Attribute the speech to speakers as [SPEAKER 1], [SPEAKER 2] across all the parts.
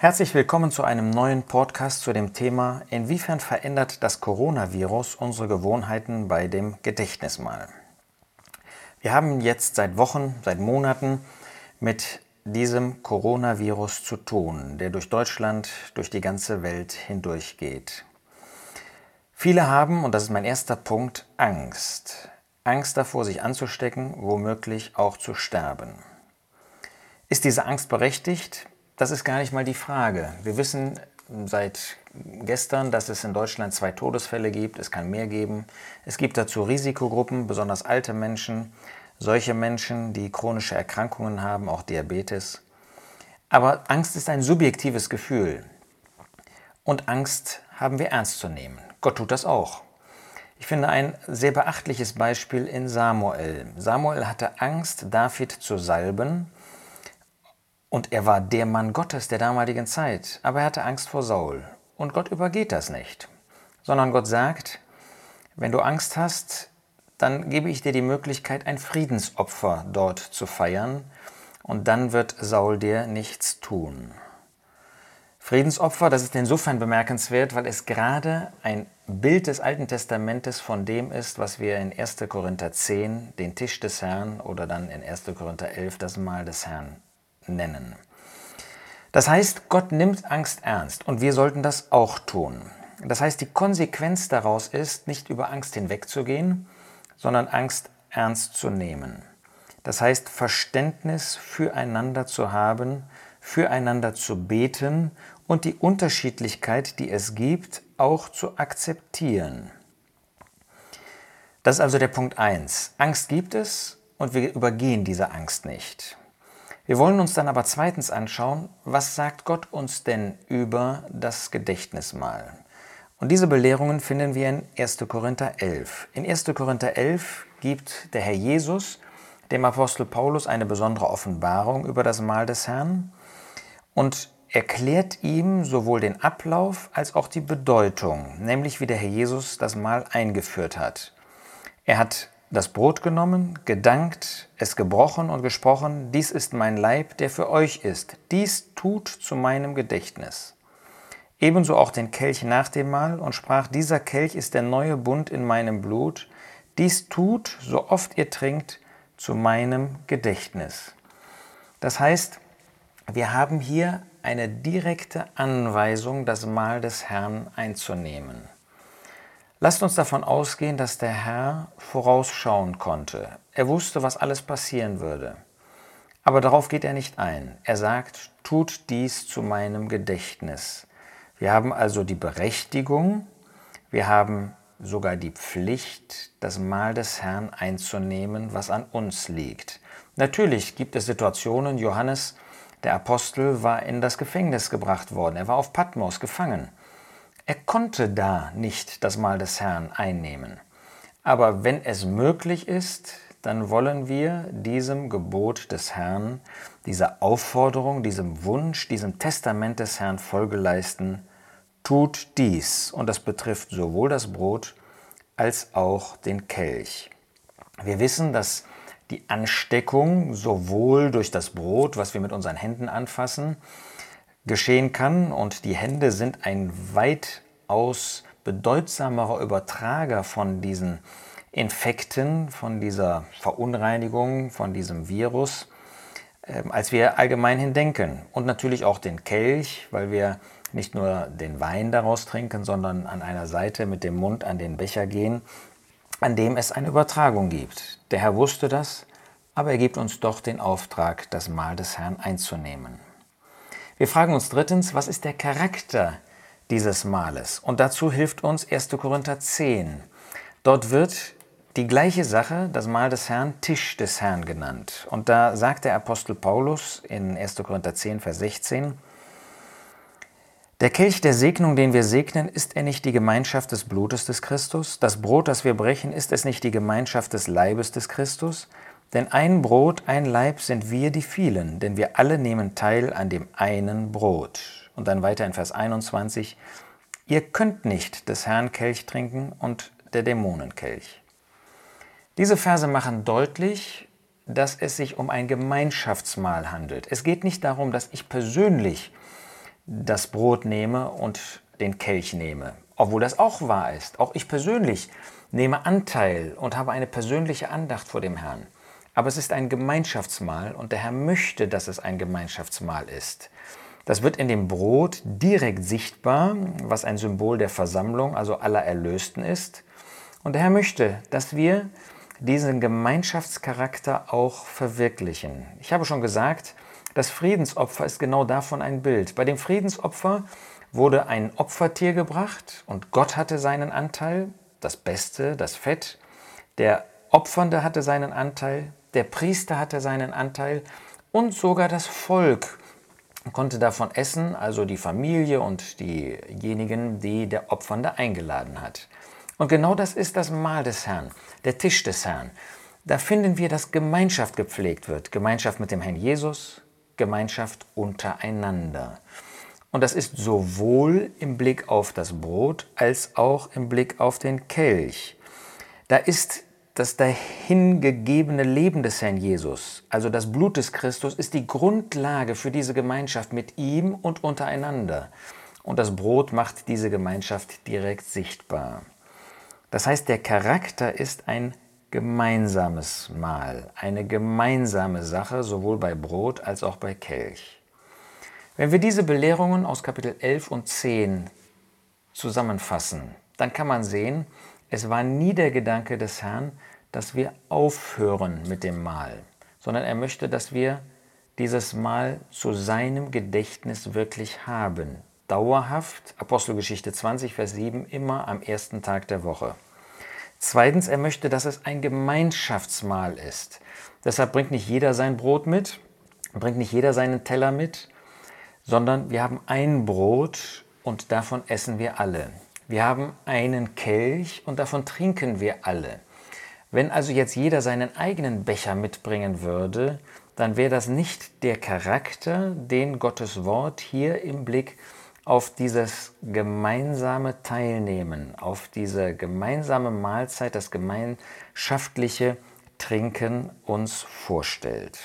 [SPEAKER 1] Herzlich willkommen zu einem neuen Podcast zu dem Thema Inwiefern verändert das Coronavirus unsere Gewohnheiten bei dem Gedächtnismal? Wir haben jetzt seit Wochen, seit Monaten mit diesem Coronavirus zu tun, der durch Deutschland, durch die ganze Welt hindurchgeht. Viele haben, und das ist mein erster Punkt, Angst. Angst davor, sich anzustecken, womöglich auch zu sterben. Ist diese Angst berechtigt? Das ist gar nicht mal die Frage. Wir wissen seit gestern, dass es in Deutschland zwei Todesfälle gibt. Es kann mehr geben. Es gibt dazu Risikogruppen, besonders alte Menschen, solche Menschen, die chronische Erkrankungen haben, auch Diabetes. Aber Angst ist ein subjektives Gefühl. Und Angst haben wir ernst zu nehmen. Gott tut das auch. Ich finde ein sehr beachtliches Beispiel in Samuel. Samuel hatte Angst, David zu salben und er war der Mann Gottes der damaligen Zeit, aber er hatte Angst vor Saul. Und Gott übergeht das nicht, sondern Gott sagt, wenn du Angst hast, dann gebe ich dir die Möglichkeit, ein Friedensopfer dort zu feiern, und dann wird Saul dir nichts tun. Friedensopfer, das ist insofern bemerkenswert, weil es gerade ein Bild des Alten Testamentes von dem ist, was wir in 1. Korinther 10 den Tisch des Herrn oder dann in 1. Korinther 11 das Mahl des Herrn nennen. Das heißt, Gott nimmt Angst ernst und wir sollten das auch tun. Das heißt, die Konsequenz daraus ist, nicht über Angst hinwegzugehen, sondern Angst ernst zu nehmen. Das heißt, Verständnis füreinander zu haben, füreinander zu beten und die Unterschiedlichkeit, die es gibt, auch zu akzeptieren. Das ist also der Punkt 1. Angst gibt es und wir übergehen diese Angst nicht. Wir wollen uns dann aber zweitens anschauen, was sagt Gott uns denn über das Gedächtnismal? Und diese Belehrungen finden wir in 1. Korinther 11. In 1. Korinther 11 gibt der Herr Jesus dem Apostel Paulus eine besondere Offenbarung über das Mahl des Herrn und erklärt ihm sowohl den Ablauf als auch die Bedeutung, nämlich wie der Herr Jesus das Mahl eingeführt hat. Er hat das Brot genommen, gedankt, es gebrochen und gesprochen, dies ist mein Leib, der für euch ist, dies tut zu meinem Gedächtnis. Ebenso auch den Kelch nach dem Mahl und sprach, dieser Kelch ist der neue Bund in meinem Blut, dies tut, so oft ihr trinkt, zu meinem Gedächtnis. Das heißt, wir haben hier eine direkte Anweisung, das Mahl des Herrn einzunehmen. Lasst uns davon ausgehen, dass der Herr vorausschauen konnte. Er wusste, was alles passieren würde. Aber darauf geht er nicht ein. Er sagt, tut dies zu meinem Gedächtnis. Wir haben also die Berechtigung, wir haben sogar die Pflicht, das Mahl des Herrn einzunehmen, was an uns liegt. Natürlich gibt es Situationen, Johannes, der Apostel, war in das Gefängnis gebracht worden, er war auf Patmos gefangen. Er konnte da nicht das Mahl des Herrn einnehmen. Aber wenn es möglich ist, dann wollen wir diesem Gebot des Herrn, dieser Aufforderung, diesem Wunsch, diesem Testament des Herrn Folge leisten, tut dies. Und das betrifft sowohl das Brot als auch den Kelch. Wir wissen, dass die Ansteckung sowohl durch das Brot, was wir mit unseren Händen anfassen, geschehen kann und die Hände sind ein weitaus bedeutsamerer Übertrager von diesen Infekten, von dieser Verunreinigung, von diesem Virus, ähm, als wir allgemein hin denken. Und natürlich auch den Kelch, weil wir nicht nur den Wein daraus trinken, sondern an einer Seite mit dem Mund an den Becher gehen, an dem es eine Übertragung gibt. Der Herr wusste das, aber er gibt uns doch den Auftrag, das Mahl des Herrn einzunehmen. Wir fragen uns drittens, was ist der Charakter dieses Mahles? Und dazu hilft uns 1. Korinther 10. Dort wird die gleiche Sache, das Mahl des Herrn, Tisch des Herrn genannt. Und da sagt der Apostel Paulus in 1. Korinther 10, Vers 16, der Kelch der Segnung, den wir segnen, ist er nicht die Gemeinschaft des Blutes des Christus? Das Brot, das wir brechen, ist es nicht die Gemeinschaft des Leibes des Christus? Denn ein Brot, ein Leib sind wir die vielen, denn wir alle nehmen teil an dem einen Brot. Und dann weiter in Vers 21, ihr könnt nicht des Herrn Kelch trinken und der Dämonen Kelch. Diese Verse machen deutlich, dass es sich um ein Gemeinschaftsmahl handelt. Es geht nicht darum, dass ich persönlich das Brot nehme und den Kelch nehme. Obwohl das auch wahr ist. Auch ich persönlich nehme Anteil und habe eine persönliche Andacht vor dem Herrn. Aber es ist ein Gemeinschaftsmahl und der Herr möchte, dass es ein Gemeinschaftsmahl ist. Das wird in dem Brot direkt sichtbar, was ein Symbol der Versammlung, also aller Erlösten ist. Und der Herr möchte, dass wir diesen Gemeinschaftscharakter auch verwirklichen. Ich habe schon gesagt, das Friedensopfer ist genau davon ein Bild. Bei dem Friedensopfer wurde ein Opfertier gebracht und Gott hatte seinen Anteil, das Beste, das Fett. Der Opfernde hatte seinen Anteil, der Priester hatte seinen Anteil und sogar das Volk konnte davon essen, also die Familie und diejenigen, die der Opfernde eingeladen hat. Und genau das ist das Mahl des Herrn, der Tisch des Herrn. Da finden wir, dass Gemeinschaft gepflegt wird. Gemeinschaft mit dem Herrn Jesus, Gemeinschaft untereinander. Und das ist sowohl im Blick auf das Brot als auch im Blick auf den Kelch. Da ist das dahingegebene Leben des Herrn Jesus, also das Blut des Christus, ist die Grundlage für diese Gemeinschaft mit ihm und untereinander. Und das Brot macht diese Gemeinschaft direkt sichtbar. Das heißt, der Charakter ist ein gemeinsames Mahl, eine gemeinsame Sache, sowohl bei Brot als auch bei Kelch. Wenn wir diese Belehrungen aus Kapitel 11 und 10 zusammenfassen, dann kann man sehen, es war nie der Gedanke des Herrn, dass wir aufhören mit dem Mahl, sondern er möchte, dass wir dieses Mahl zu seinem Gedächtnis wirklich haben. Dauerhaft, Apostelgeschichte 20, Vers 7, immer am ersten Tag der Woche. Zweitens, er möchte, dass es ein Gemeinschaftsmahl ist. Deshalb bringt nicht jeder sein Brot mit, bringt nicht jeder seinen Teller mit, sondern wir haben ein Brot und davon essen wir alle. Wir haben einen Kelch und davon trinken wir alle. Wenn also jetzt jeder seinen eigenen Becher mitbringen würde, dann wäre das nicht der Charakter, den Gottes Wort hier im Blick auf dieses gemeinsame Teilnehmen, auf diese gemeinsame Mahlzeit, das gemeinschaftliche Trinken uns vorstellt.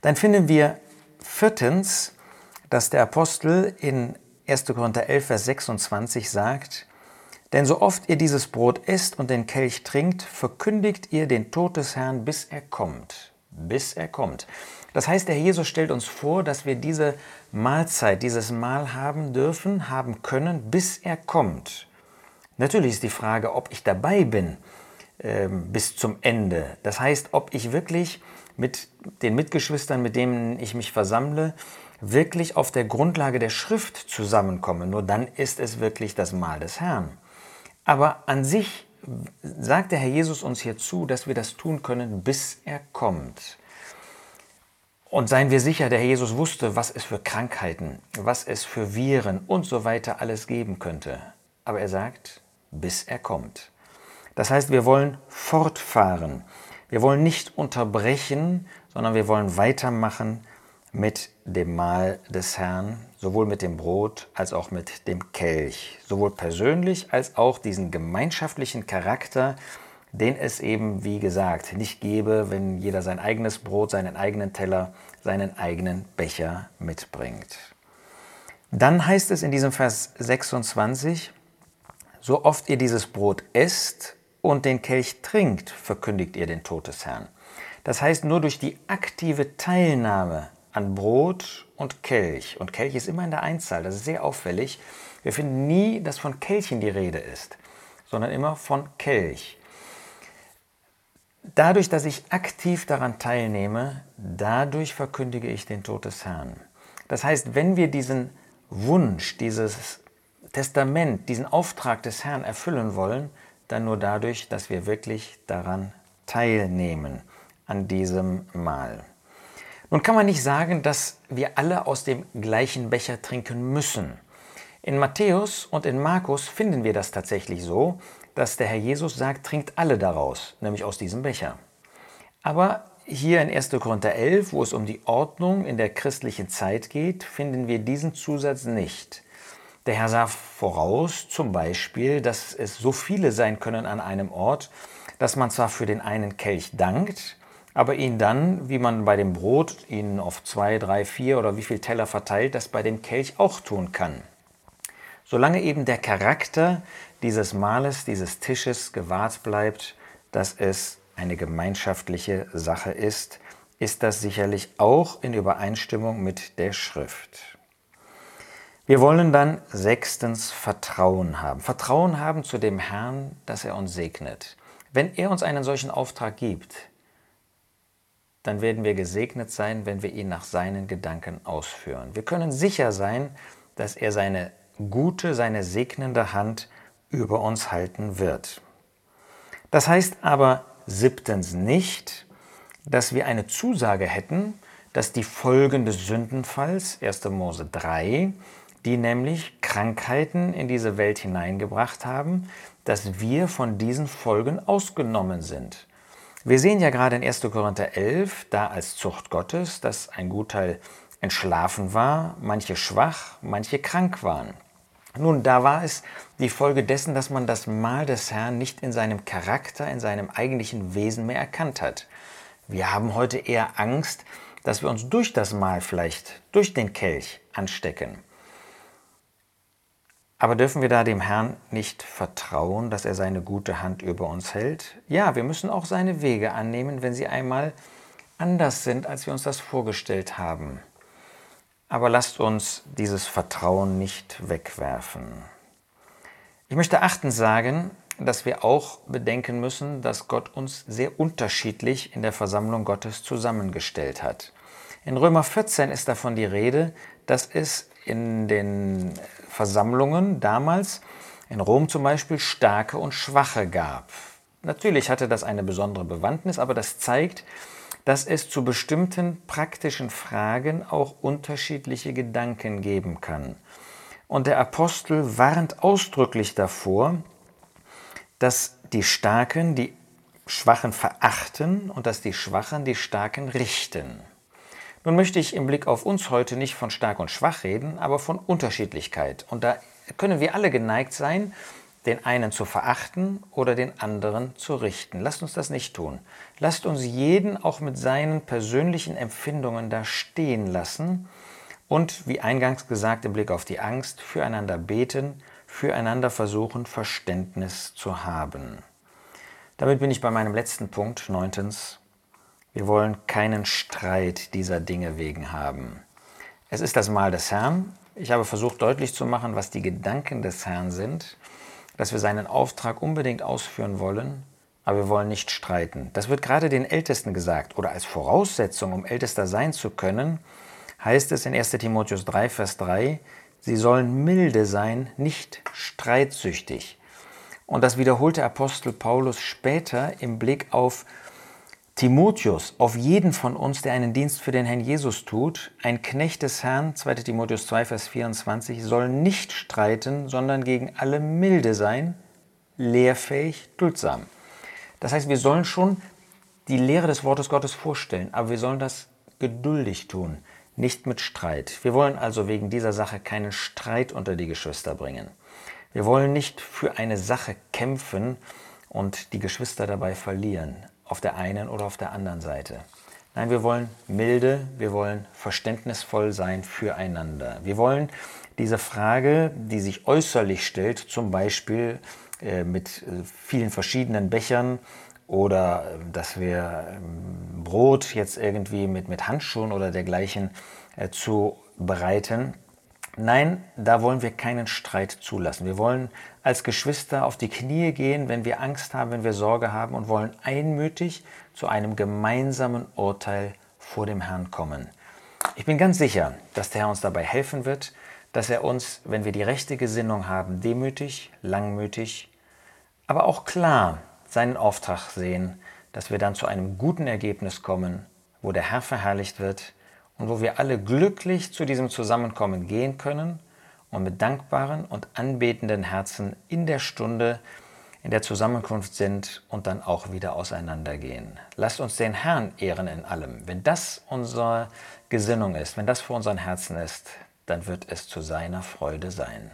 [SPEAKER 1] Dann finden wir viertens, dass der Apostel in 1. Korinther 11, Vers 26 sagt, denn so oft ihr dieses Brot esst und den Kelch trinkt, verkündigt ihr den Tod des Herrn, bis er kommt. Bis er kommt. Das heißt, der Jesus stellt uns vor, dass wir diese Mahlzeit, dieses Mahl haben dürfen, haben können, bis er kommt. Natürlich ist die Frage, ob ich dabei bin äh, bis zum Ende. Das heißt, ob ich wirklich mit den Mitgeschwistern, mit denen ich mich versammle, wirklich auf der Grundlage der Schrift zusammenkomme. Nur dann ist es wirklich das Mahl des Herrn. Aber an sich sagt der Herr Jesus uns hier zu, dass wir das tun können, bis er kommt. Und seien wir sicher, der Herr Jesus wusste, was es für Krankheiten, was es für Viren und so weiter alles geben könnte. Aber er sagt, bis er kommt. Das heißt, wir wollen fortfahren. Wir wollen nicht unterbrechen, sondern wir wollen weitermachen mit dem Mahl des Herrn, sowohl mit dem Brot als auch mit dem Kelch, sowohl persönlich als auch diesen gemeinschaftlichen Charakter, den es eben, wie gesagt, nicht gäbe, wenn jeder sein eigenes Brot, seinen eigenen Teller, seinen eigenen Becher mitbringt. Dann heißt es in diesem Vers 26, so oft ihr dieses Brot esst und den Kelch trinkt, verkündigt ihr den Tod des Herrn. Das heißt, nur durch die aktive Teilnahme an Brot und Kelch. Und Kelch ist immer in der Einzahl, das ist sehr auffällig. Wir finden nie, dass von Kelchen die Rede ist, sondern immer von Kelch. Dadurch, dass ich aktiv daran teilnehme, dadurch verkündige ich den Tod des Herrn. Das heißt, wenn wir diesen Wunsch, dieses Testament, diesen Auftrag des Herrn erfüllen wollen, dann nur dadurch, dass wir wirklich daran teilnehmen, an diesem Mahl. Nun kann man nicht sagen, dass wir alle aus dem gleichen Becher trinken müssen. In Matthäus und in Markus finden wir das tatsächlich so, dass der Herr Jesus sagt, trinkt alle daraus, nämlich aus diesem Becher. Aber hier in 1. Korinther 11, wo es um die Ordnung in der christlichen Zeit geht, finden wir diesen Zusatz nicht. Der Herr sah voraus zum Beispiel, dass es so viele sein können an einem Ort, dass man zwar für den einen Kelch dankt, aber ihn dann, wie man bei dem Brot ihn auf zwei, drei, vier oder wie viel Teller verteilt, das bei dem Kelch auch tun kann. Solange eben der Charakter dieses Mahles, dieses Tisches gewahrt bleibt, dass es eine gemeinschaftliche Sache ist, ist das sicherlich auch in Übereinstimmung mit der Schrift. Wir wollen dann sechstens Vertrauen haben. Vertrauen haben zu dem Herrn, dass er uns segnet. Wenn er uns einen solchen Auftrag gibt, dann werden wir gesegnet sein, wenn wir ihn nach seinen Gedanken ausführen. Wir können sicher sein, dass er seine gute, seine segnende Hand über uns halten wird. Das heißt aber siebtens nicht, dass wir eine Zusage hätten, dass die Folgen des Sündenfalls, 1. Mose 3, die nämlich Krankheiten in diese Welt hineingebracht haben, dass wir von diesen Folgen ausgenommen sind. Wir sehen ja gerade in 1. Korinther 11, da als Zucht Gottes, dass ein Gutteil entschlafen war, manche schwach, manche krank waren. Nun, da war es die Folge dessen, dass man das Mahl des Herrn nicht in seinem Charakter, in seinem eigentlichen Wesen mehr erkannt hat. Wir haben heute eher Angst, dass wir uns durch das Mahl vielleicht, durch den Kelch anstecken. Aber dürfen wir da dem Herrn nicht vertrauen, dass er seine gute Hand über uns hält? Ja, wir müssen auch seine Wege annehmen, wenn sie einmal anders sind, als wir uns das vorgestellt haben. Aber lasst uns dieses Vertrauen nicht wegwerfen. Ich möchte achtens sagen, dass wir auch bedenken müssen, dass Gott uns sehr unterschiedlich in der Versammlung Gottes zusammengestellt hat. In Römer 14 ist davon die Rede, dass es in den Versammlungen damals in Rom zum Beispiel starke und schwache gab. Natürlich hatte das eine besondere Bewandtnis, aber das zeigt, dass es zu bestimmten praktischen Fragen auch unterschiedliche Gedanken geben kann. Und der Apostel warnt ausdrücklich davor, dass die Starken die Schwachen verachten und dass die Schwachen die Starken richten. Nun möchte ich im Blick auf uns heute nicht von stark und schwach reden, aber von Unterschiedlichkeit. Und da können wir alle geneigt sein, den einen zu verachten oder den anderen zu richten. Lasst uns das nicht tun. Lasst uns jeden auch mit seinen persönlichen Empfindungen da stehen lassen und, wie eingangs gesagt, im Blick auf die Angst, füreinander beten, füreinander versuchen, Verständnis zu haben. Damit bin ich bei meinem letzten Punkt, neuntens. Wir wollen keinen Streit dieser Dinge wegen haben. Es ist das Mahl des Herrn. Ich habe versucht deutlich zu machen, was die Gedanken des Herrn sind, dass wir seinen Auftrag unbedingt ausführen wollen, aber wir wollen nicht streiten. Das wird gerade den Ältesten gesagt oder als Voraussetzung, um Ältester sein zu können, heißt es in 1 Timotheus 3, Vers 3, sie sollen milde sein, nicht streitsüchtig. Und das wiederholte Apostel Paulus später im Blick auf Timotheus, auf jeden von uns, der einen Dienst für den Herrn Jesus tut, ein Knecht des Herrn, 2 Timotheus 2, Vers 24, soll nicht streiten, sondern gegen alle milde sein, lehrfähig, duldsam. Das heißt, wir sollen schon die Lehre des Wortes Gottes vorstellen, aber wir sollen das geduldig tun, nicht mit Streit. Wir wollen also wegen dieser Sache keinen Streit unter die Geschwister bringen. Wir wollen nicht für eine Sache kämpfen und die Geschwister dabei verlieren auf der einen oder auf der anderen Seite. Nein, wir wollen milde, wir wollen verständnisvoll sein füreinander. Wir wollen diese Frage, die sich äußerlich stellt, zum Beispiel äh, mit äh, vielen verschiedenen Bechern oder äh, dass wir ähm, Brot jetzt irgendwie mit, mit Handschuhen oder dergleichen äh, zubereiten, Nein, da wollen wir keinen Streit zulassen. Wir wollen als Geschwister auf die Knie gehen, wenn wir Angst haben, wenn wir Sorge haben und wollen einmütig zu einem gemeinsamen Urteil vor dem Herrn kommen. Ich bin ganz sicher, dass der Herr uns dabei helfen wird, dass er uns, wenn wir die rechte Gesinnung haben, demütig, langmütig, aber auch klar seinen Auftrag sehen, dass wir dann zu einem guten Ergebnis kommen, wo der Herr verherrlicht wird und wo wir alle glücklich zu diesem Zusammenkommen gehen können und mit dankbaren und anbetenden Herzen in der Stunde in der Zusammenkunft sind und dann auch wieder auseinandergehen. Lasst uns den Herrn ehren in allem. Wenn das unsere Gesinnung ist, wenn das vor unseren Herzen ist, dann wird es zu seiner Freude sein.